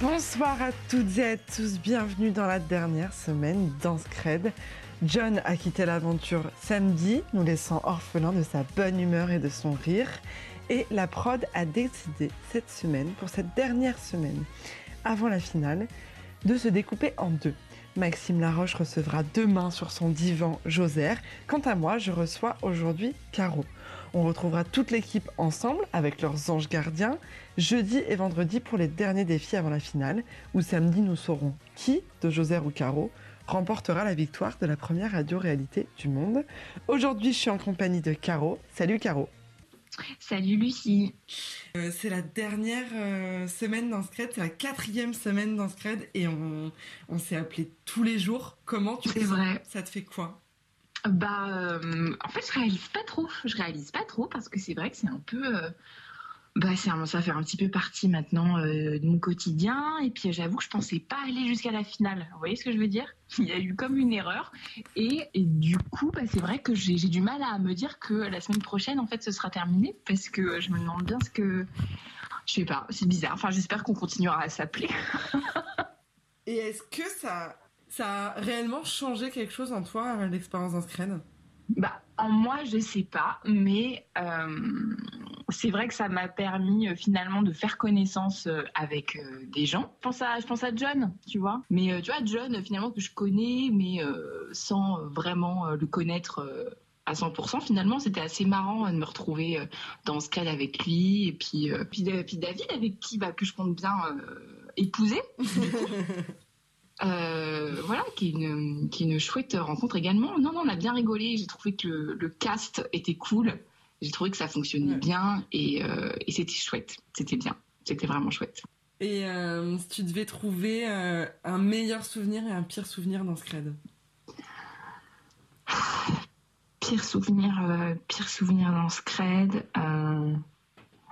Bonsoir à toutes et à tous, bienvenue dans la dernière semaine dans Scred. John a quitté l'aventure samedi, nous laissant orphelins de sa bonne humeur et de son rire. Et la prod a décidé cette semaine, pour cette dernière semaine, avant la finale, de se découper en deux. Maxime Laroche recevra demain sur son divan Joser. Quant à moi, je reçois aujourd'hui Caro. On retrouvera toute l'équipe ensemble avec leurs anges gardiens jeudi et vendredi pour les derniers défis avant la finale, où samedi nous saurons qui, de Joser ou Caro, remportera la victoire de la première radio-réalité du monde. Aujourd'hui, je suis en compagnie de Caro. Salut Caro. Salut Lucie. Euh, c'est la dernière euh, semaine dans Scred, c'est la quatrième semaine dans Scred et on, on s'est appelé tous les jours. Comment tu sens vrai. Ça te fait quoi? Bah, euh, en fait, je réalise pas trop. Je réalise pas trop parce que c'est vrai que c'est un peu. euh, bah, un- ça fait un petit peu partie maintenant euh, de mon quotidien. Et puis, j'avoue que je pensais pas aller jusqu'à la finale. Vous voyez ce que je veux dire? Il y a eu comme une erreur. Et, du coup, bah, c'est vrai que j'ai j'ai du mal à me dire que la semaine prochaine, en fait, ce sera terminé parce que je me demande bien ce que. Je sais pas, c'est bizarre. Enfin, j'espère qu'on continuera à s'appeler. Et est-ce que ça, ça a réellement changé quelque chose en toi, euh, l'expérience dans Scred Bah, en moi, je sais pas, mais euh, c'est vrai que ça m'a permis euh, finalement de faire connaissance euh, avec des gens. Je pense à, je pense à John, tu vois. Mais tu vois, John, finalement que je connais, mais sans vraiment le connaître. à 100%, finalement, c'était assez marrant de me retrouver dans ce cadre avec lui. Et puis, euh, puis, Da- puis David, avec qui bah, que je compte bien euh, épouser. Euh, voilà, qui est, une, qui est une chouette rencontre également. Non, non, on a bien rigolé. J'ai trouvé que le, le cast était cool. J'ai trouvé que ça fonctionnait Ouais. bien et, euh, et c'était chouette. C'était bien. C'était vraiment chouette. Et euh, si tu devais trouver un meilleur souvenir et un pire souvenir dans Scred Pire souvenir, pire souvenir dans Scred. Euh...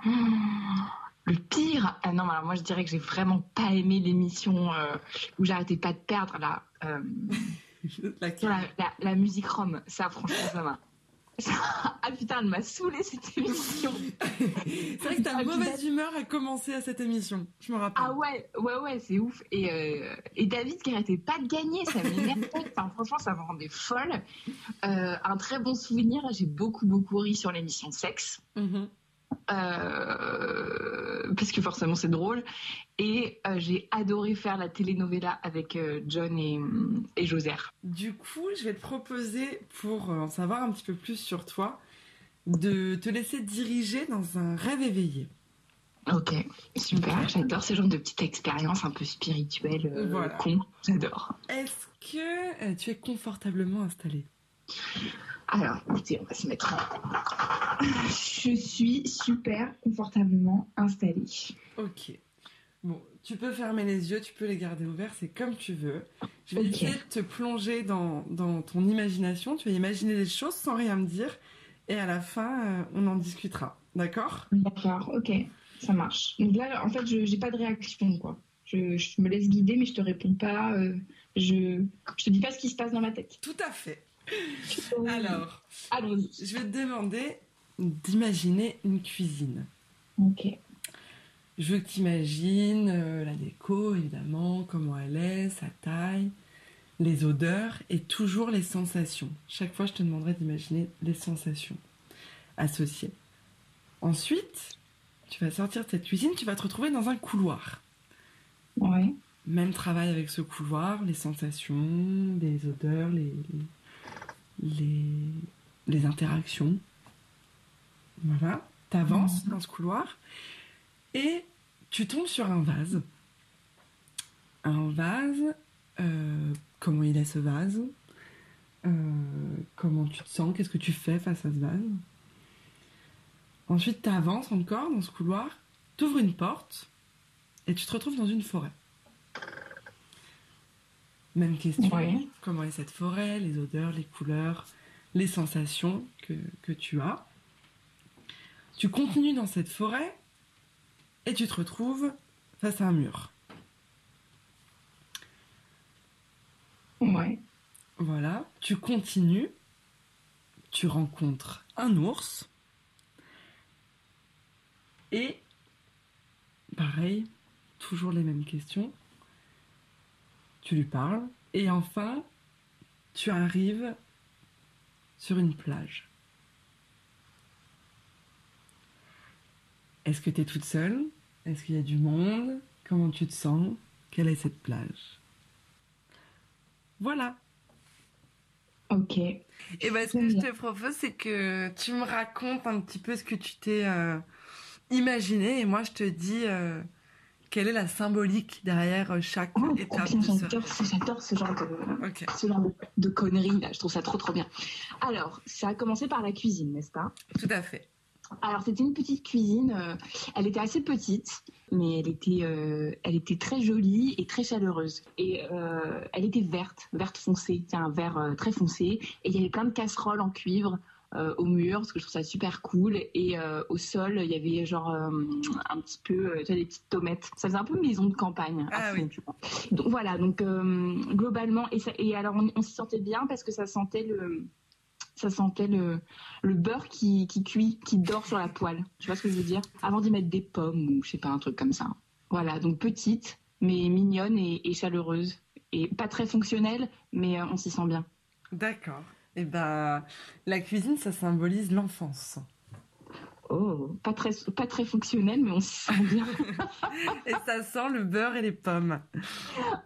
hmm, Le pire, ah non, alors moi je dirais que j'ai vraiment pas aimé l'émission euh, où j'arrêtais pas de perdre là. Euh, la, la, la musique Rome, ça franchement ça m'a. ah putain, elle m'a saoulée cette émission. C'est vrai que ta Ah, mauvaise humeur a commencé à cette émission, je me rappelle. Ah ouais, ouais, ouais, c'est ouf. Et, euh, et David qui arrêtait pas de gagner, ça m'énervait. Enfin, franchement, ça me rendait folle. Euh, un très bon souvenir, j'ai beaucoup, beaucoup ri sur l'émission Sexe. Mhm. Euh, parce que forcément c'est drôle. Et euh, j'ai adoré faire la telenovela avec euh, John et, et Joser. Du coup, je vais te proposer, pour euh, en savoir un petit peu plus sur toi, de te laisser diriger dans un rêve éveillé. Ok, super. J'adore ce genre de petite expérience un peu spirituelle, euh, Voilà. con. J'adore. Est-ce que tu es confortablement installé? Alors, écoutez, on va se mettre. Je suis super confortablement installée. Ok. Bon, tu peux fermer les yeux, tu peux les garder ouverts, c'est comme tu veux. Je vais essayer de te plonger dans, dans ton imagination. Tu vas imaginer des choses sans rien me dire. Et à la fin, euh, on en discutera. D'accord? D'accord, ok, ça marche. Donc là, en fait, je j'ai pas de réaction, quoi. Je, je me laisse guider, mais je te réponds pas. euh, je, je te dis pas ce qui se passe dans ma tête. Tout à fait. Alors, je vais te demander d'imaginer une cuisine. Ok. Je veux que tu imagines la déco, évidemment, comment elle est, sa taille, les odeurs et toujours les sensations. Chaque fois, je te demanderai d'imaginer les sensations associées. Ensuite, tu vas sortir de cette cuisine, tu vas te retrouver dans un couloir. Ouais. Même travail avec ce couloir, les sensations, les odeurs, les, les, les, les interactions. Voilà, t'avances dans ce couloir et tu tombes sur un vase. Un vase, euh, comment il est ce vase? Euh, Comment tu te sens? Qu'est-ce que tu fais face à ce vase? Ensuite, tu avances encore dans ce couloir, tu ouvres une porte et tu te retrouves dans une forêt. Même question. Comment est cette forêt, les odeurs, les couleurs, les sensations que, que tu as? Tu continues dans cette forêt et tu te retrouves face à un mur. Ouais. Voilà, tu continues, tu rencontres un ours et pareil, toujours les mêmes questions. Tu lui parles et enfin, tu arrives sur une plage. Est-ce que tu es toute seule? Est-ce qu'il y a du monde? Comment tu te sens? Quelle est cette plage? Voilà. Ok. Et ben, ce que je te propose, c'est que tu me racontes un petit peu ce que tu t'es euh, imaginé et moi je te dis euh, quelle est la symbolique derrière euh, chaque Oh, étape j'adore ce- ce genre de, ce genre de, de conneries là, je trouve ça trop trop bien. Alors, ça a commencé par la cuisine, n'est-ce pas? Tout à fait. Alors c'était une petite cuisine, euh, elle était assez petite, mais elle était, euh, elle était très jolie et très chaleureuse. Et euh, elle était verte, verte foncée, c'est un vert très foncé. Et il y avait plein de casseroles en cuivre au mur, parce que je trouve ça super cool. Et euh, au sol, il y avait genre euh, un petit peu, euh, tu vois, des petites tomates. Ça faisait un peu maison de campagne. Ah fond, oui. tu vois. Donc voilà, donc euh, globalement, et, ça, et alors on, on s'y sentait bien parce que ça sentait le ça sentait le, le beurre qui, qui cuit, qui dort sur la poêle. Tu vois ce que je veux dire? Avant d'y mettre des pommes ou je sais pas, un truc comme ça. Voilà, donc petite, mais mignonne et, et chaleureuse. Et pas très fonctionnelle, mais euh, on s'y sent bien. D'accord. Et ben, la cuisine, ça symbolise l'enfance. Oh, pas très, pas très fonctionnelle, mais on s'y sent bien. Et ça sent le beurre et les pommes.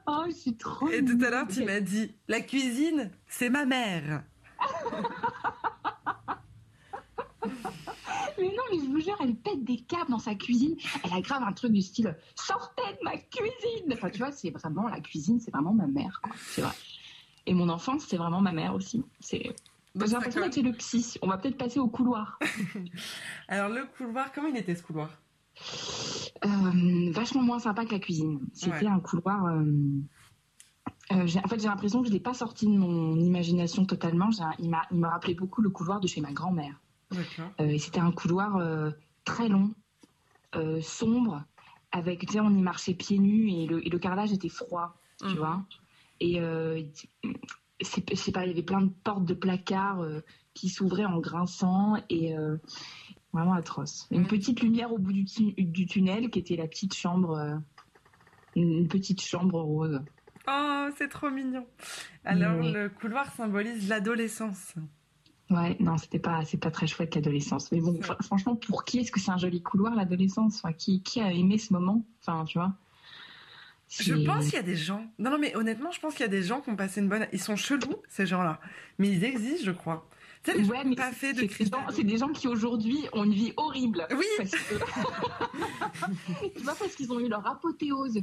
oh, je suis trop. Et tout à l'heure, tu m'as dit, la cuisine, c'est ma mère. Mais non, mais je vous jure, elle pète des câbles dans sa cuisine. Elle a grave un truc du style sortez de ma cuisine. Enfin, tu vois, c'est vraiment la cuisine, c'est vraiment ma mère. C'est vrai. Et mon enfance, c'est vraiment ma mère aussi. C'est. Bah, J'ai l'impression d'être le psy. On va peut-être passer au couloir. Alors, le couloir, comment il était ce couloir? Euh, vachement moins sympa que la cuisine. C'était Ouais. un couloir. euh, euh, en fait, j'ai l'impression que je l'ai pas sorti de mon imagination totalement. Il, me rappelait beaucoup le couloir de chez ma grand-mère. Euh, et c'était un couloir euh, très long, euh, sombre, avec, tu sais, on y marchait pieds nus et le, et le carrelage était froid, tu Mhm. vois. Et euh, c'est, je sais pas, il y avait plein de portes de placards euh, qui s'ouvraient en grinçant et euh, vraiment atroce. Une petite lumière au bout du, tu- du tunnel qui était la petite chambre, une, petite chambre rose. Oh, c'est trop mignon. Alors, Oui. le couloir symbolise l'adolescence. Ouais, non, c'était pas, c'est pas très chouette l'adolescence. Mais bon, fr- franchement, pour qui est-ce que c'est un joli couloir l'adolescence? Enfin, qui, qui a aimé ce moment? Enfin, tu vois? Je C'est- pense qu'il y a des gens. Non, non, mais honnêtement, je pense qu'il y a des gens qui ont passé une bonne. Ils sont chelous, ces gens-là. Mais ils existent, je crois. Sais, les gens pas fait de c'est des gens- c'est des qui aujourd'hui ont une vie horrible. Oui. Parce que... tu vois, parce qu'ils ont eu leur apothéose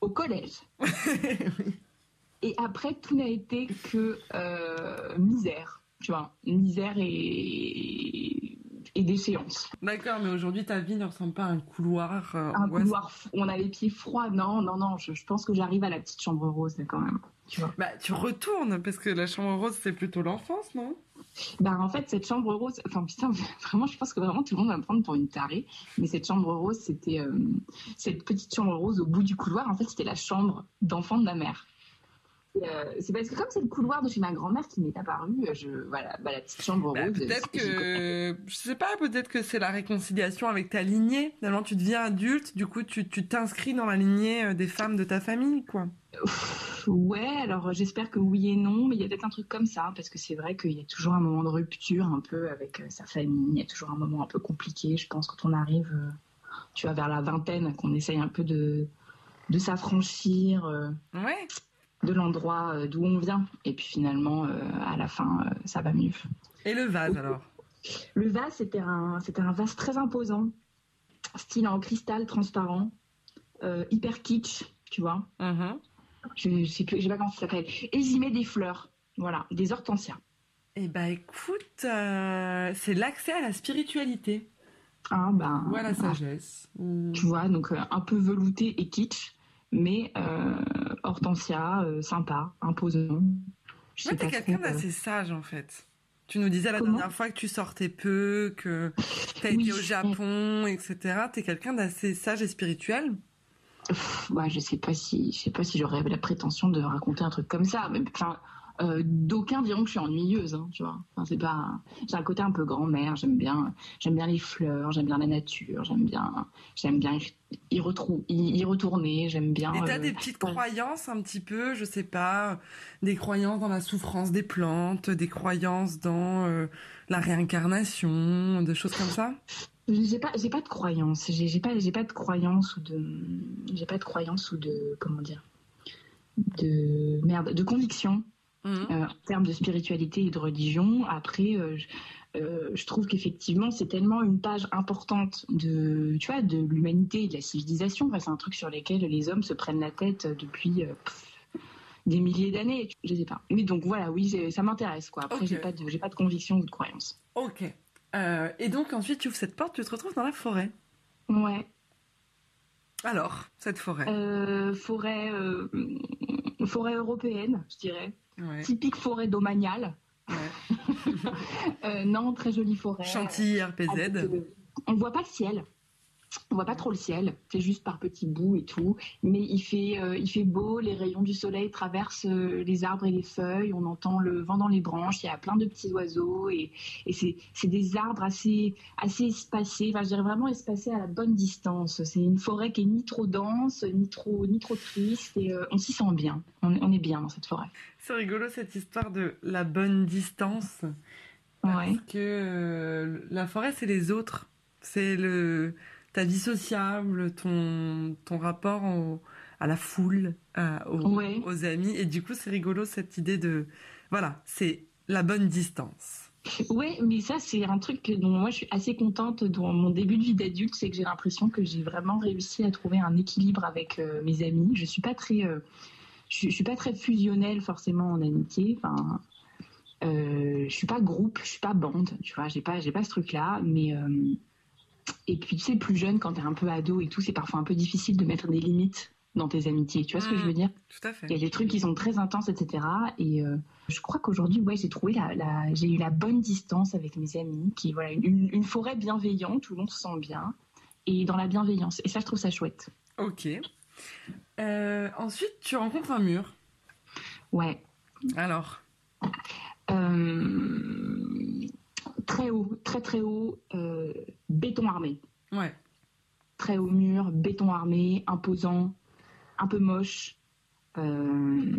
au collège. Et après, tout n'a été que euh, misère. Tu vois, misère et, et. D'accord, mais aujourd'hui, ta vie ne ressemble pas à un couloir. euh, Un couloir on a les pieds froids. Non, non, non. Je, je pense que j'arrive à la petite chambre rose là, quand même. Tu vois. Bah, tu retournes, parce que la chambre rose, c'est plutôt l'enfance, non? Bah en fait cette chambre rose, enfin putain vraiment je pense que vraiment tout le monde va me prendre pour une tarée, mais cette chambre rose c'était euh, cette petite chambre rose au bout du couloir en fait c'était la chambre d'enfant de ma mère. Euh, c'est parce que comme c'est le couloir de chez ma grand-mère qui m'est apparu, euh, je voilà bah, la petite chambre Bah, rose. Peut-être que. Je sais pas, peut-être que c'est la réconciliation avec ta lignée. Finalement, tu deviens adulte, du coup, tu tu t'inscris dans la lignée euh, des femmes de ta famille, quoi. Ouais, alors j'espère que oui et non, mais il y a peut-être un truc comme ça, parce que c'est vrai qu'il y a toujours un moment de rupture un peu avec sa famille, il y a toujours un moment un peu compliqué, je pense, quand on arrive, tu vois, vers la vingtaine, qu'on essaye un peu de, de s'affranchir Ouais. De l'endroit euh, d'où on vient, et puis finalement, euh, à la fin, euh, ça va mieux. Et le vase, alors? Le vase, c'était un, c'était un vase très imposant, style en cristal transparent, euh, hyper kitsch, tu vois. Mhm. Je, sais plus, je sais pas comment ça s'appelle. Et j'y mets des fleurs, voilà, des hortensias. Eh bah, écoute, euh, c'est l'accès à la spiritualité. Hein, ben, Ou à la sagesse. Tu vois, donc euh, un peu velouté et kitsch, mais euh, Hortensia, euh, sympa, imposant. Je Ouais, t'es quelqu'un euh, d'assez sage en fait. Tu nous disais la Comment dernière fois que tu sortais peu, que t'as Oui. été au Japon, etc. T'es quelqu'un d'assez sage et spirituel? pff, ouais, je sais pas si, je sais pas si j'aurais la prétention de raconter un truc comme ça. Mais enfin, euh, d'aucuns diront que je suis ennuyeuse, hein, tu vois. Enfin, c'est pas. J'ai un côté un peu grand-mère. J'aime bien, j'aime bien les fleurs, j'aime bien la nature, j'aime bien, j'aime bien y, retrou- y- y retourner, j'aime bien. Et t'as euh, des petites ouais. croyances un petit peu, je sais pas, des croyances dans la souffrance des plantes, des croyances dans euh, la réincarnation, des choses comme ça? J'ai pas, j'ai pas de croyance. J'ai j'ai pas, j'ai pas de croyance ou de, j'ai pas de croyance ou de, comment dire, de merde, de conviction Mhm. euh, en termes de spiritualité et de religion. Après, euh, je, euh, je trouve qu'effectivement, c'est tellement une page importante de, tu vois, de l'humanité et de la civilisation. Enfin, c'est un truc sur lequel les hommes se prennent la tête depuis. euh, pff, des milliers d'années, je sais pas. Mais donc voilà, oui, ça m'intéresse quoi. Après, Ok. j'ai pas de, j'ai pas de conviction ou de croyance. Ok. Et donc ensuite tu ouvres cette porte, tu te retrouves dans la forêt. Ouais. Alors, cette forêt? Forêt, forêt européenne, je dirais. Ouais. Typique forêt domaniale. ouais. Euh, non, très jolie forêt. Chantilly RPZ. euh, on voit pas le ciel. On voit pas trop le ciel. C'est juste par petits bouts et tout. Mais il fait, euh, il fait beau. Les rayons du soleil traversent euh, les arbres et les feuilles. On entend le vent dans les branches. Il y a plein de petits oiseaux et, et c'est, c'est des arbres assez, assez espacés. Enfin, je dirais vraiment espacés à la bonne distance. C'est une forêt qui est ni trop dense, ni trop, ni trop triste. Et euh, on s'y sent bien. On, on est bien dans cette forêt. C'est rigolo cette histoire de la bonne distance. Parce Ouais. que la forêt, c'est les autres. C'est le ta vie sociable, ton, ton rapport au- à la foule, à- aux, Ouais. aux amis. Et du coup, c'est rigolo cette idée de. Voilà, c'est la bonne distance. Ouais, mais ça, c'est un truc que- dont moi je suis assez contente dans mon début de vie d'adulte, c'est que j'ai l'impression que j'ai vraiment réussi à trouver un équilibre avec euh, mes amis. Je suis pas très, euh, je, suis- je suis pas très fusionnelle forcément en amitié. Enfin, euh, je suis pas groupe, je suis pas bande, tu vois. J'ai pas, j'ai pas ce truc-là. Mais euh, et puis tu sais, plus jeune, quand t'es un peu ado et tout, c'est parfois un peu difficile de mettre des limites dans tes amitiés. Tu vois ce que Mm. je veux dire? Tout à fait. il y a des trucs qui sont très intenses, etc. Et euh, je crois qu'aujourd'hui, ouais, j'ai trouvé la, la- j'ai eu la bonne distance avec mes amis, qui voilà, une, une forêt bienveillante où l'on se sent bien et dans la bienveillance. Et ça, je trouve ça chouette. Ok. Euh, ensuite, tu rencontres un mur. Ouais. Alors, Euh, très haut, très très haut, euh, béton armé. ouais. Très haut mur, béton armé, imposant, un peu moche, euh,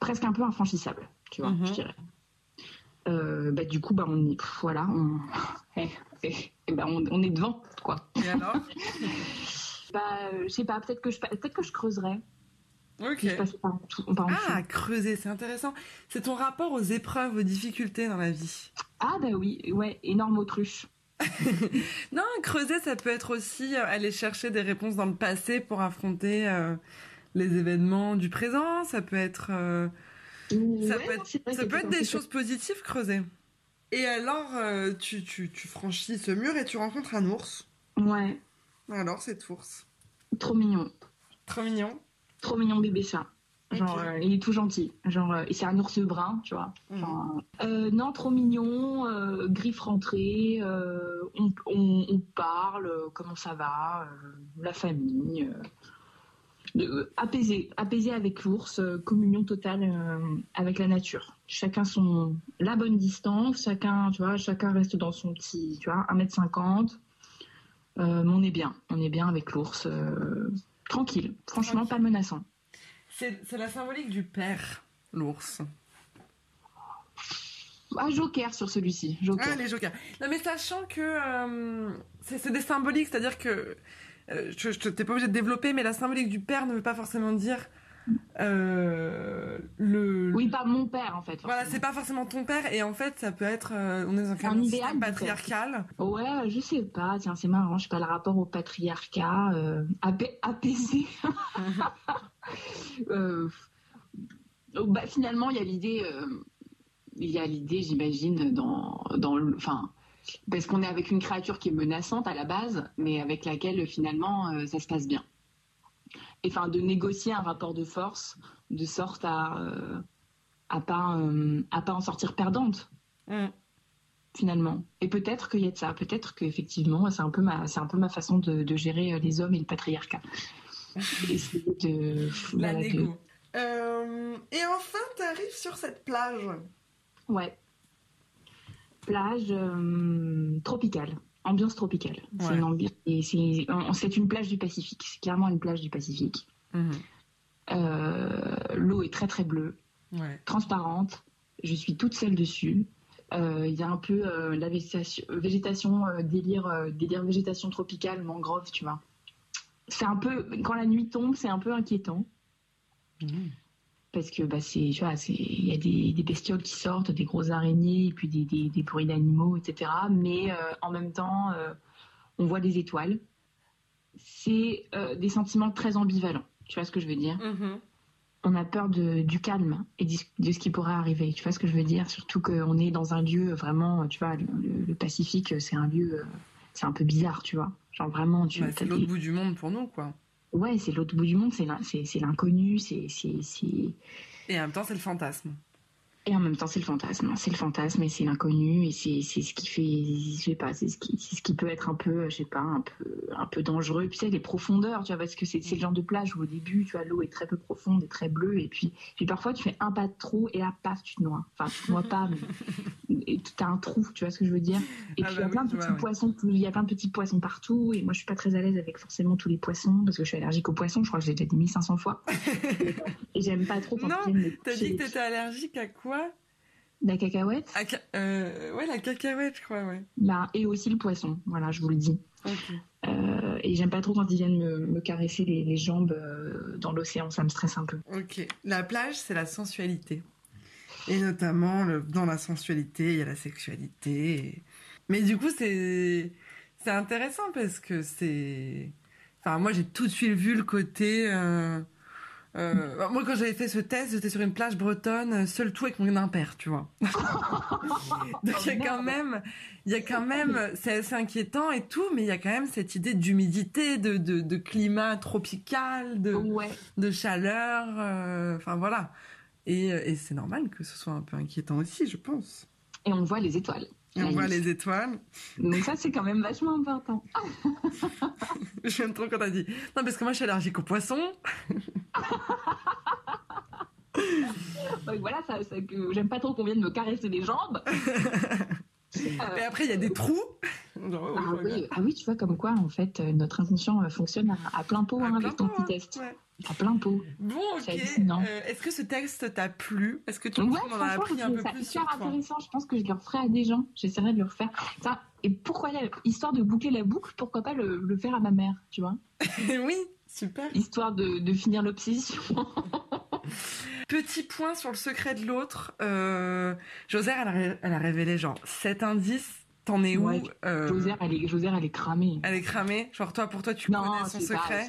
presque un peu infranchissable, tu vois, Mhm. je dirais. Euh, bah, du coup, bah, on est, voilà, on, eh, eh, eh ben, on, on est devant, quoi. Et alors? Bah, je sais pas, peut-être que je, peut-être que je creuserais. Je passais par, en. Ah, creuser, c'est intéressant. C'est ton rapport aux épreuves, aux difficultés dans la vie. Ah, bah oui, ouais, énorme autruche. Non, creuser, ça peut être aussi euh, aller chercher des réponses dans le passé pour affronter euh, les événements du présent. Ça peut être, euh, ça peut être, ça peut des choses positives, creuser. Et alors, euh, tu, tu, tu franchis ce mur et tu rencontres un ours. Ouais, Alors, cet ours. trop mignon. Trop mignon. Trop mignon bébé chat. Genre, euh, il est tout gentil. Genre, euh, et c'est un ours brun, tu vois. Genre, euh, non, trop mignon, euh, griffes rentrées, euh, on, on- on parle, comment ça va, la famille. apaisé, apaisé avec l'ours, communion totale avec la nature. Chacun son la bonne distance, chacun, tu vois, chacun reste dans son petit, tu vois, 1m50. Euh, mais on est bien, on est bien avec l'ours. Tranquille, franchement, pas menaçant. C'est la symbolique du père, l'ours. Ah, Joker sur celui-ci. Joker. Ah, les jokers. Non, mais sachant que euh, c'est c'est des symboliques, c'est-à-dire que euh, je, je t'es pas obligé de développer, mais la symbolique du père ne veut pas forcément dire euh, le. Oui, pas mon père en fait. Voilà, forcément. c'est pas forcément ton père, et en fait, ça peut être. euh, on est dans un, idéal patriarcal. Ouais, je sais pas. Tiens, c'est marrant. Je sais pas le rapport au patriarcat euh, apais- apaisé. Euh, oh, bah, finalement, il y a l'idée. il y a l'idée, j'imagine, dans dans le. Enfin. parce qu'on est avec une créature qui est menaçante à la base, mais avec laquelle finalement ça se passe bien. Et enfin, de négocier un rapport de force de sorte à euh, à pas euh, à pas en sortir perdante Mm. finalement. Et peut-être qu'il y a de ça, peut-être qu'effectivement c'est un peu ma c'est un peu ma façon de, de gérer euh, les hommes et le patriarcat. Essayer de, La voilà, de-. Euh, et enfin, t'arrives sur cette plage. Ouais. Plage tropicale, ambiance tropicale. C'est une et c'est une plage du Pacifique. C'est clairement une plage du Pacifique. Mhm. Euh, L'eau est très très bleue, Ouais. transparente. Je suis toute seule dessus. Euh, Il y a un peu euh, la végétation, végétation euh, délire, euh, délire végétation tropicale, mangrove, tu vois. C'est un peu quand la nuit tombe, c'est un peu inquiétant Mhm. Parce que bah c'est tu vois c'est il y a des, des bestioles qui sortent des grosses araignées et puis des, des, des bruits d'animaux etc mais euh, en même temps euh, on voit des étoiles. C'est euh, des sentiments très ambivalents. Tu vois ce que je veux dire? Mhm. on a peur de, du calme et de, de ce qui pourrait arriver. Tu vois ce que je veux dire? Surtout qu'on est dans un lieu vraiment tu vois le, le Pacifique c'est un lieu c'est un peu bizarre tu vois. Genre vraiment tu t'as c'est des- l'autre bout du monde pour nous, quoi. Ouais c'est l'autre bout du monde c'est l'in- c'est c'est l'inconnu c'est Et en même temps, c'est le fantasme. Et en même temps, c'est le fantasme. C'est le fantasme et c'est l'inconnu et c'est c'est ce qui fait, je sais pas, c'est ce qui, c'est ce qui peut être un peu, je sais pas, un peu, un peu dangereux. Puis tu sais, les profondeurs, tu vois, parce que c'est c'est le genre de plage où au début, tu vois, l'eau est très peu profonde et très bleue et puis, puis parfois tu fais un pas de trop et là, paf, tu te noies. Enfin, tu te noies pas, mais et t'as un trou, tu vois ce que je veux dire? Et Ah puis il bah y a plein de je petits vois, poissons, il y a plein de petits poissons partout et moi je suis pas très à l'aise avec forcément tous les poissons parce que je suis allergique aux poissons. Je crois que j'ai déjà dit 1500 fois. et j'aime pas trop quand Non, T'as dit que t'étais allergique à quoi? La cacahuète? Euh, Ouais, la cacahuète, je crois, ouais. Bah, et aussi le poisson, voilà, je vous le dis. Euh, et j'aime pas trop quand ils viennent me, me caresser les, les jambes euh, dans l'océan, ça me stresse un peu. Ok. La plage, c'est la sensualité. Et notamment, le- dans la sensualité, il y a la sexualité. et- Mais du coup, c'est c'est intéressant parce que c'est. Enfin, moi, j'ai tout de suite vu le côté. euh, euh, Moi, quand j'avais fait ce test, j'étais sur une plage bretonne, seul tout avec mon impair, tu vois. Donc, il y a quand même, il y a quand même, c'est assez inquiétant et tout, mais il y a quand même cette idée d'humidité, de, de, de climat tropical, de Ouais. de chaleur, euh, enfin voilà. Et, euh, et c'est normal que ce soit un peu inquiétant aussi, je pense. Et on voit les étoiles. Et on voit les étoiles. Donc ça, c'est quand même vachement important. J'aime trop quand t'as dit. Non, parce que moi, je suis allergique aux poissons. Donc voilà, ça, ça- que j'aime pas trop qu'on vienne me caresser les jambes. Euh, Et après, il y a des trous. Oh, ah, oui, regarde. ah oui, tu vois, comme quoi, en fait, euh, notre inconscient euh, fonctionne à, à plein pot À hein, plein avec ton pot, petit hein. test. Ouais. À plein pot. Bon, ok. Euh, Est-ce que ce texte t'a plu? Est-ce que tu Ouais, en a franchement, appris un peu ça plus intéressant. Je pense que je le referai à des gens. J'essaierai de le refaire. Ça, et pourquoi, histoire de boucler la boucle, pourquoi pas le, le faire à ma mère, tu vois? Oui, super. Histoire de, de finir l'obsession. Petit point sur le secret de l'autre. Euh, Josère, elle a, ré- elle a révélé genre 7 indices. T'en es où Ouais, Euh, Josère, elle est, Josère, elle est cramée. Elle est cramée. Genre toi, pour toi, tu Non, connais son pas- secret.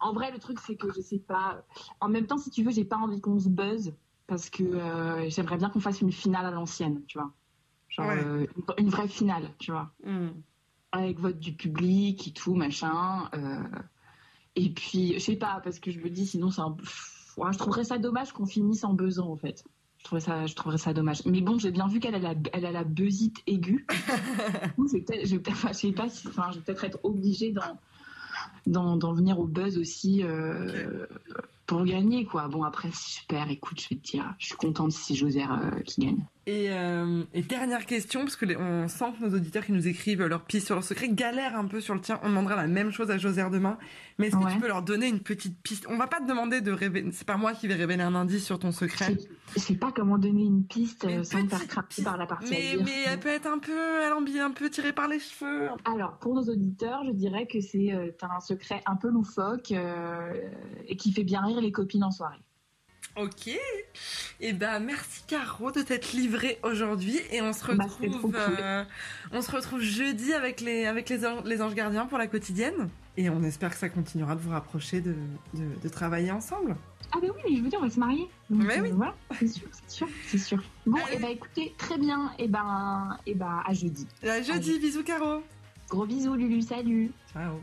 En vrai, le truc, c'est que je sais pas. En même temps, si tu veux, j'ai pas envie qu'on se buzz parce que euh, j'aimerais bien qu'on fasse une finale à l'ancienne, tu vois. Genre Ouais. euh, une- une vraie finale, tu vois. Hmm. Avec vote du public et tout, machin. Et puis, je sais pas, parce que je me dis, sinon, c'est un. ouais, je trouverais ça dommage qu'on finisse en buzzant, en fait. Je trouverais ça, je trouverais ça dommage. Mais bon, j'ai bien vu qu'elle a la, elle a la buzzite aiguë. Je vais enfin, je sais pas si, enfin, je vais peut-être être obligée d'en, venir au buzz aussi euh, pour gagner, quoi. Bon, après, perds, écoute, je vais te dire, je suis contente si Josère euh, qui gagne. Et, euh, et dernière question, parce que les- on sent que nos auditeurs qui nous écrivent leurs pistes sur leur secret galèrent un peu sur le tien. On demandera la même chose à Josère demain. Mais est-ce que Ouais. tu peux leur donner une petite piste? On va pas te demander de révéler. C'est pas moi qui vais révéler un indice sur ton secret. Je sais pas comment donner une piste euh, Une sans me faire craper piste. par la partie. Mais, mais elle peut être un peu, elle en- un peu tirée par les cheveux. Alors, pour nos auditeurs, je dirais que c'est euh, un secret un peu loufoque euh, et qui fait bien rire les copines en soirée. Ok. Et ben merci Caro de t'être livrée aujourd'hui et on se Bah, retrouve euh, on se retrouve jeudi avec les avec les, an- les anges gardiens pour la quotidienne et on espère que ça continuera de vous rapprocher de, de, de travailler ensemble. Ah bah oui, mais je veux dire, on va se marier. Donc, Mais oui. Voilà, c'est sûr, c'est sûr, c'est sûr. Bon, Allez. et bah écoutez, très bien. Et ben, et bah à jeudi. À jeudi, bisous Caro. Gros bisous, Lulu, salut. Ciao.